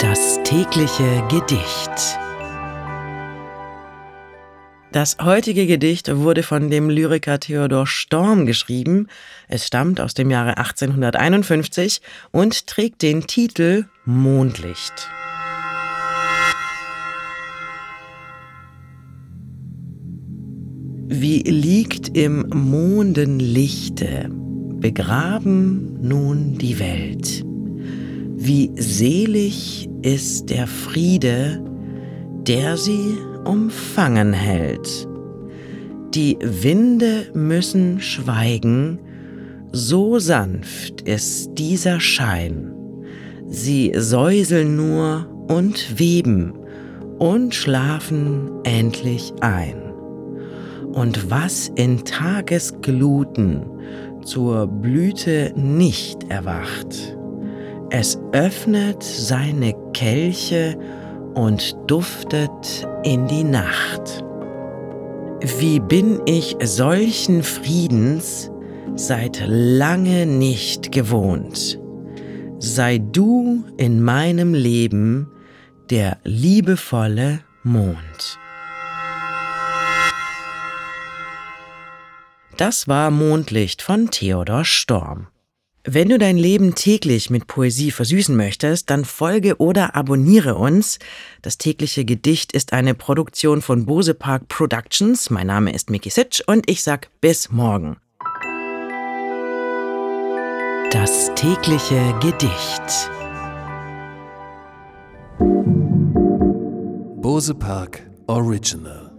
Das tägliche Gedicht. Das heutige Gedicht wurde von dem Lyriker Theodor Storm geschrieben. Es stammt aus dem Jahre 1851 und trägt den Titel Mondlicht. Wie liegt im Mondenlichte begraben nun die Welt. Wie selig ist der Friede, der sie umfangen hält. Die Winde müssen schweigen, so sanft ist dieser Schein. Sie säuseln nur und weben und schlafen endlich ein. Und was in Tagesgluten zur Blüte nicht erwacht, es öffnet seine Kelche und duftet in die Nacht. Wie bin ich solchen Friedens seit lange nicht gewohnt. Sei du in meinem Leben der liebevolle Mond. Das war Mondlicht von Theodor Storm. Wenn du dein Leben täglich mit Poesie versüßen möchtest, dann folge oder abonniere uns. Das tägliche Gedicht ist eine Produktion von Bose Park Productions. Mein Name ist Miki Sitsch und ich sag bis morgen. Das tägliche Gedicht. Bose Park Original